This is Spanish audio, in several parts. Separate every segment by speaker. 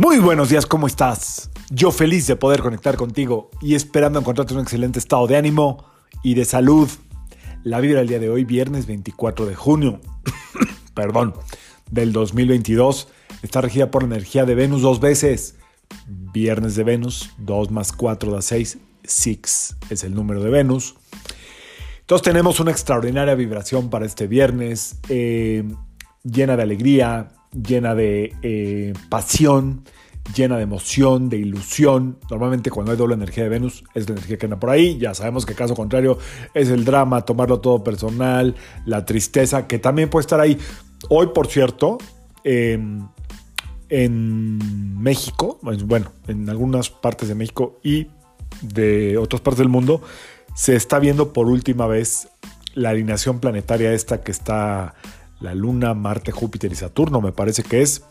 Speaker 1: Muy buenos días, ¿cómo estás? Yo feliz de poder conectar contigo y esperando encontrarte un excelente estado de ánimo y de salud. La vibra del día de hoy, viernes 24 de junio, perdón, del 2022, está regida por la energía de Venus dos veces. Viernes de Venus, 2 más 4 da 6, 6 es el número de Venus. Entonces tenemos una extraordinaria vibración para este viernes, eh, llena de alegría, llena de eh, pasión, llena de emoción, de ilusión. Normalmente cuando hay doble energía de Venus es la energía que anda por ahí. Ya sabemos que caso contrario es el drama, tomarlo todo personal, la tristeza, que también puede estar ahí. Hoy, por cierto, em, en México, bueno, en algunas partes de México y de otras partes del mundo, se está viendo por última vez la alineación planetaria esta que está la Luna, Marte, Júpiter y Saturno, me parece que es.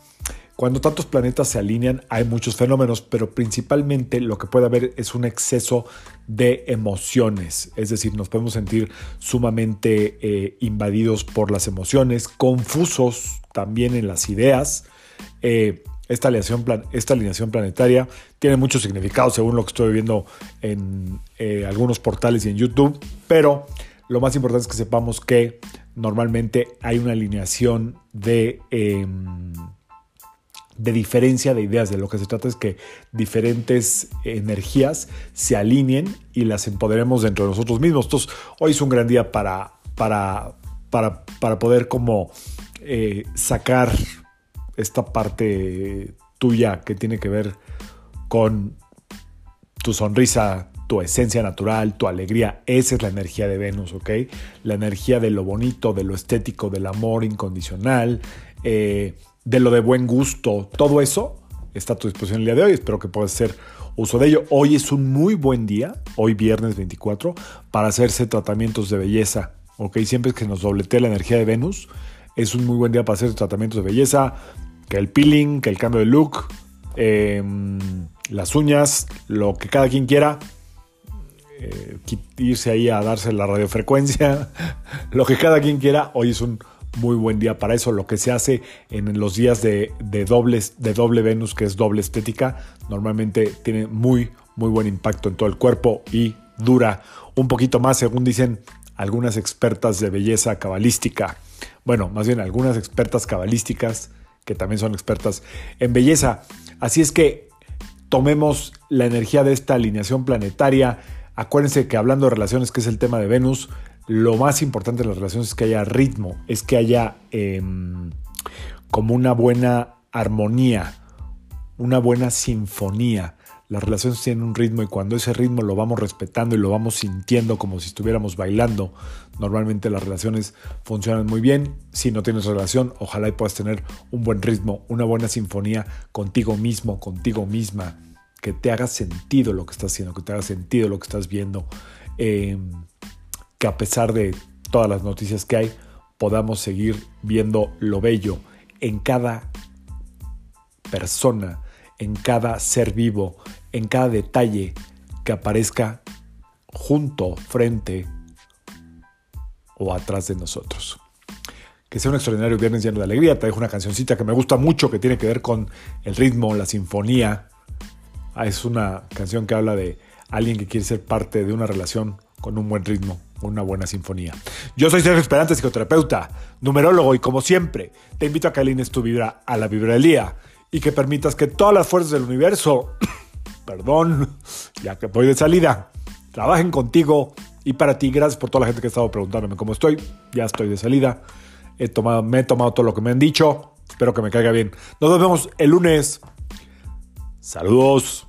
Speaker 1: Cuando tantos planetas se alinean hay muchos fenómenos, pero principalmente lo que puede haber es un exceso de emociones, es decir, nos podemos sentir sumamente eh, invadidos por las emociones, confusos también en las ideas. Eh, esta alineación, esta alineación, planetaria tiene mucho significado según lo que estoy viendo en eh, algunos portales y en YouTube, pero lo más importante es que sepamos que normalmente hay una alineación de, em, de diferencia de ideas. De lo que se trata es que diferentes energías se alineen y las empoderemos dentro de nosotros mismos. Entonces, hoy es un gran día para, para, para, poder como eh, sacar esta parte tuya que tiene que ver con tu sonrisa, tu esencia natural, tu alegría. Esa es la energía de Venus, ¿ok? La energía de lo bonito, de lo estético, del amor incondicional, eh, de lo de buen gusto. Todo eso está a tu disposición el día de hoy. Espero que puedas hacer uso de ello. Hoy es un muy buen día, hoy viernes 24, para hacerse tratamientos de belleza, ¿ok? Siempre que nos dobletea la energía de Venus, es un muy buen día para hacer tratamientos de belleza, que el peeling, que el cambio de look, em, las uñas, lo que cada quien quiera eh, irse ahí a darse la radiofrecuencia, lo que cada quien quiera. Hoy es un muy buen día para eso. Lo que se hace en los días de, dobles, de doble Venus, que es doble estética, normalmente tiene muy, muy buen impacto en todo el cuerpo y dura un poquito más, según dicen algunas expertas de belleza cabalística. Bueno, más bien algunas expertas cabalísticas que también son expertas en belleza. Así es que tomemos la energía de esta alineación planetaria Acuérdense que hablando de relaciones, que es el tema de Venus, lo más importante de las relaciones es que haya ritmo, es que haya em, como una buena armonía, una buena sinfonía. Las relaciones tienen un ritmo y cuando ese ritmo lo vamos respetando y lo vamos sintiendo como si estuviéramos bailando, normalmente las relaciones funcionan muy bien. Si no tienes relación, ojalá y puedas tener un buen ritmo, una buena sinfonía contigo mismo, contigo misma que te haga sentido lo que estás haciendo, que te haga sentido lo que estás viendo, em, que a pesar de todas las noticias que hay, podamos seguir viendo lo bello en cada persona, en cada ser vivo, en cada detalle que aparezca junto, frente o atrás de nosotros. Que sea un extraordinario viernes lleno de alegría. Te dejo una cancioncita que me gusta mucho, que tiene que ver con el ritmo, la sinfonía, es una canción que habla de alguien que quiere ser parte de una relación con un buen ritmo, una buena sinfonía. Yo soy Sergio Esperante, psicoterapeuta, numerólogo y como siempre, te invito a que alines tu vibra a la vibra del día y que permitas que todas las fuerzas del universo, perdón, ya que voy de salida, trabajen contigo y para ti. Gracias por toda la gente que ha estado preguntándome cómo estoy. Ya estoy de salida. He tomado, me he tomado todo lo que me han dicho. Espero que me caiga bien. Nos vemos el lunes. Saludos.